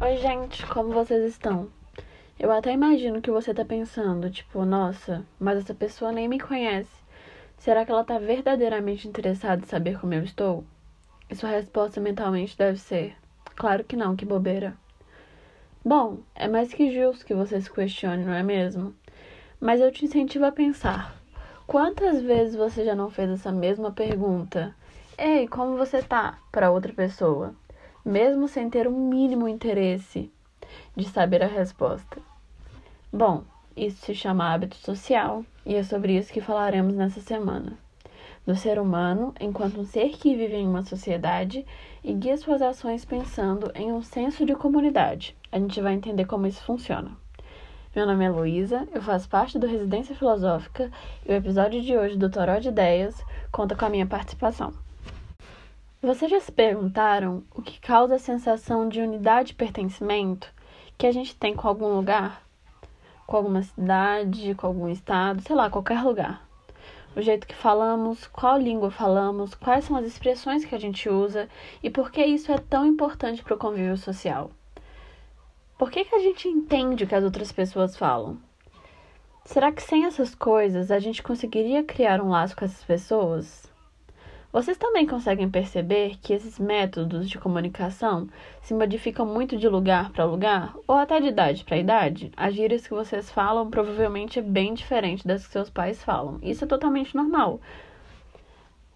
Oi, gente, como vocês estão? Eu até imagino que você tá pensando, tipo, nossa, mas essa pessoa nem me conhece. Será que ela tá verdadeiramente interessada em saber como eu estou? E sua resposta mentalmente deve ser: claro que não, que bobeira. Bom, é mais que justo que você se questione, não é mesmo? Mas eu te incentivo a pensar. Quantas vezes você já não fez essa mesma pergunta? Ei, como você tá? para outra pessoa? Mesmo sem ter um mínimo interesse de saber a resposta. Bom, isso se chama hábito social e é sobre isso que falaremos nessa semana. Do ser humano enquanto um ser que vive em uma sociedade e guia suas ações pensando em um senso de comunidade. A gente vai entender como isso funciona. Meu nome é Luísa, eu faço parte do Residência Filosófica e o episódio de hoje do Toró de Ideias conta com a minha participação. Vocês já se perguntaram o que causa a sensação de unidade e pertencimento que a gente tem com algum lugar? Com alguma cidade, com algum estado, sei lá, qualquer lugar. O jeito que falamos, qual língua falamos, quais são as expressões que a gente usa e por que isso é tão importante para o convívio social. Por que, que a gente entende o que as outras pessoas falam? Será que sem essas coisas a gente conseguiria criar um laço com essas pessoas? Vocês também conseguem perceber que esses métodos de comunicação se modificam muito de lugar para lugar ou até de idade para idade? As gírias que vocês falam provavelmente é bem diferente das que seus pais falam. Isso é totalmente normal.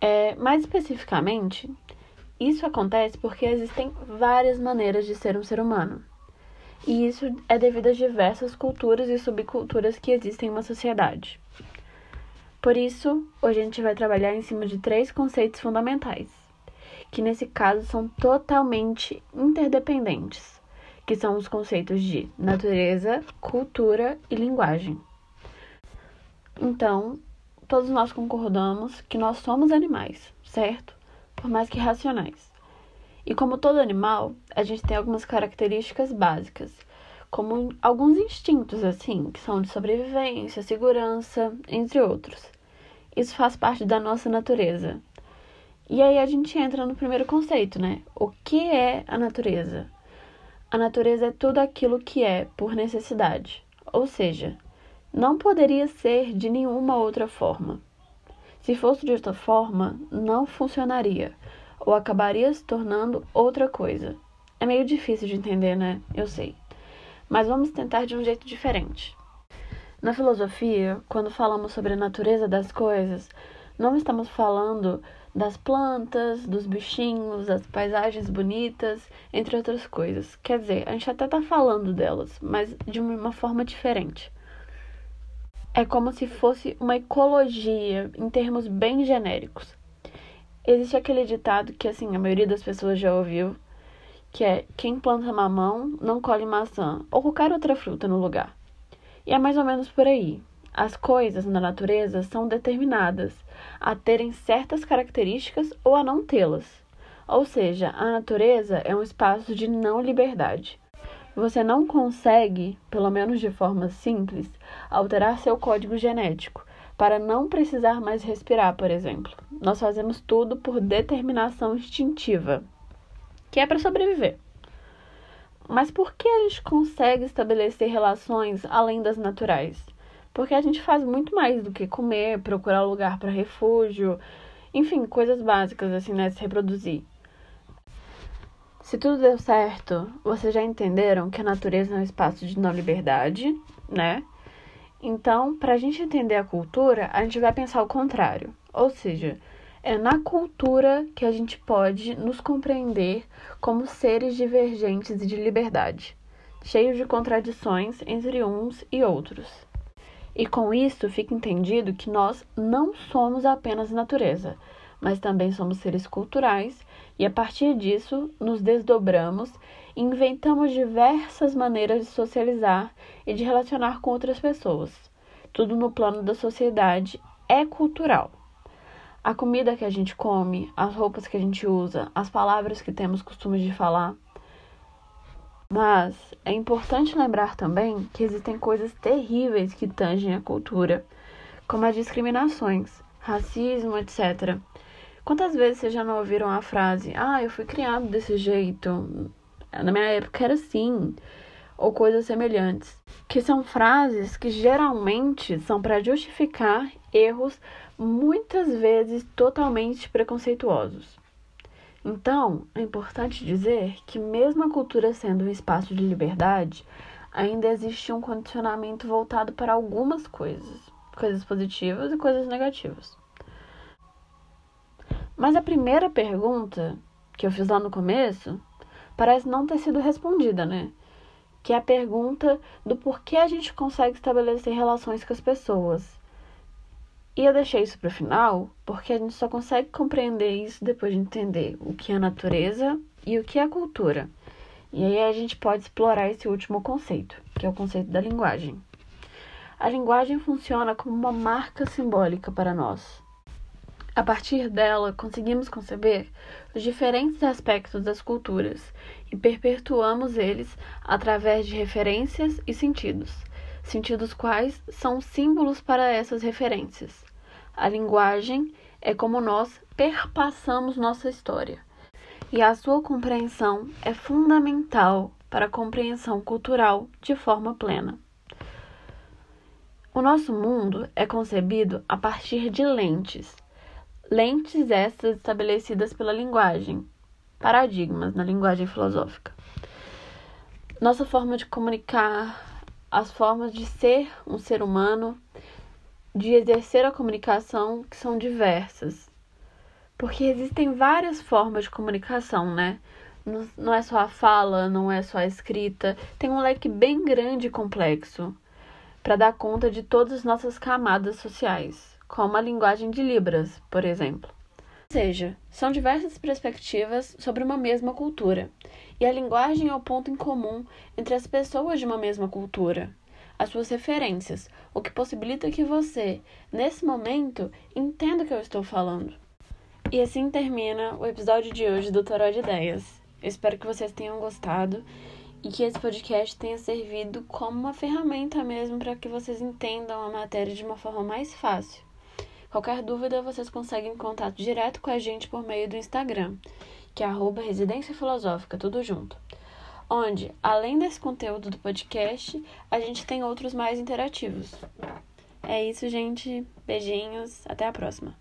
É, mais especificamente, isso acontece porque existem várias maneiras de ser um ser humano. E isso é devido às diversas culturas e subculturas que existem em uma sociedade. Por isso, hoje a gente vai trabalhar em cima de três conceitos fundamentais, que nesse caso são totalmente interdependentes, que são os conceitos de natureza, cultura e linguagem. Então, todos nós concordamos que nós somos animais, certo? Por mais que racionais. E como todo animal, a gente tem algumas características básicas, como alguns instintos assim, que são de sobrevivência, segurança, entre outros. Isso faz parte da nossa natureza. E aí a gente entra no primeiro conceito, né? O que é a natureza? A natureza é tudo aquilo que é por necessidade, ou seja, não poderia ser de nenhuma outra forma. Se fosse de outra forma, não funcionaria ou acabaria se tornando outra coisa. É meio difícil de entender, né? Eu sei. Mas vamos tentar de um jeito diferente. Na filosofia, quando falamos sobre a natureza das coisas, não estamos falando das plantas, dos bichinhos, das paisagens bonitas, entre outras coisas. Quer dizer, a gente até está falando delas, mas de uma forma diferente. É como se fosse uma ecologia em termos bem genéricos. Existe aquele ditado que assim a maioria das pessoas já ouviu, que é quem planta mamão não colhe maçã ou qualquer outra fruta no lugar. E é mais ou menos por aí. As coisas na natureza são determinadas a terem certas características ou a não tê-las. Ou seja, a natureza é um espaço de não liberdade. Você não consegue, pelo menos de forma simples, alterar seu código genético para não precisar mais respirar, por exemplo. Nós fazemos tudo por determinação instintiva, que é para sobreviver. Mas por que a gente consegue estabelecer relações além das naturais? Porque a gente faz muito mais do que comer, procurar lugar para refúgio, enfim, coisas básicas assim, né, se reproduzir. Se tudo deu certo, vocês já entenderam que a natureza é um espaço de não liberdade, né? Então, para a gente entender a cultura, a gente vai pensar o contrário. Ou seja, é na cultura que a gente pode nos compreender como seres divergentes e de liberdade, cheios de contradições entre uns e outros. E com isso fica entendido que nós não somos apenas natureza, mas também somos seres culturais e a partir disso nos desdobramos e inventamos diversas maneiras de socializar e de relacionar com outras pessoas. Tudo no plano da sociedade é cultural. A comida que a gente come, as roupas que a gente usa, as palavras que temos costume de falar. Mas é importante lembrar também que existem coisas terríveis que tangem a cultura, como as discriminações, racismo, etc. Quantas vezes vocês já não ouviram a frase: Ah, eu fui criado desse jeito? na minha época era assim, ou coisas semelhantes, que são frases que geralmente são para justificar erros muitas vezes totalmente preconceituosos. Então, é importante dizer que, mesmo a cultura sendo um espaço de liberdade, ainda existe um condicionamento voltado para algumas coisas, coisas positivas e coisas negativas. Mas a primeira pergunta que eu fiz lá no começo parece não ter sido respondida, né? Que é a pergunta do porquê a gente consegue estabelecer relações com as pessoas. E eu deixei isso para o final porque a gente só consegue compreender isso depois de entender o que é a natureza e o que é a cultura. E aí a gente pode explorar esse último conceito, que é o conceito da linguagem. A linguagem funciona como uma marca simbólica para nós. A partir dela, conseguimos conceber os diferentes aspectos das culturas e perpetuamos eles através de referências e sentidos, sentidos quais são símbolos para essas referências. A linguagem é como nós perpassamos nossa história e a sua compreensão é fundamental para a compreensão cultural de forma plena. O nosso mundo é concebido a partir de lentes. Lentes essas estabelecidas pela linguagem, paradigmas na linguagem filosófica. Nossa forma de comunicar, as formas de ser um ser humano, de exercer a comunicação, que são diversas. Porque existem várias formas de comunicação, né? Não é só a fala, não é só a escrita, tem um leque bem grande e complexo para dar conta de todas as nossas camadas sociais, como a linguagem de Libras, por exemplo. Seja, são diversas perspectivas sobre uma mesma cultura, e a linguagem é o ponto em comum entre as pessoas de uma mesma cultura, as suas referências, o que possibilita que você, nesse momento, entenda o que eu estou falando. E assim termina o episódio de hoje do Toró de Ideias. Eu espero que vocês tenham gostado e que esse podcast tenha servido como uma ferramenta mesmo para que vocês entendam a matéria de uma forma mais fácil. Qualquer dúvida, vocês conseguem contato direto com a gente por meio do Instagram, que é arroba Residência Filosófica, tudo junto. Onde, além desse conteúdo do podcast, a gente tem outros mais interativos. É isso, gente. Beijinhos. Até a próxima.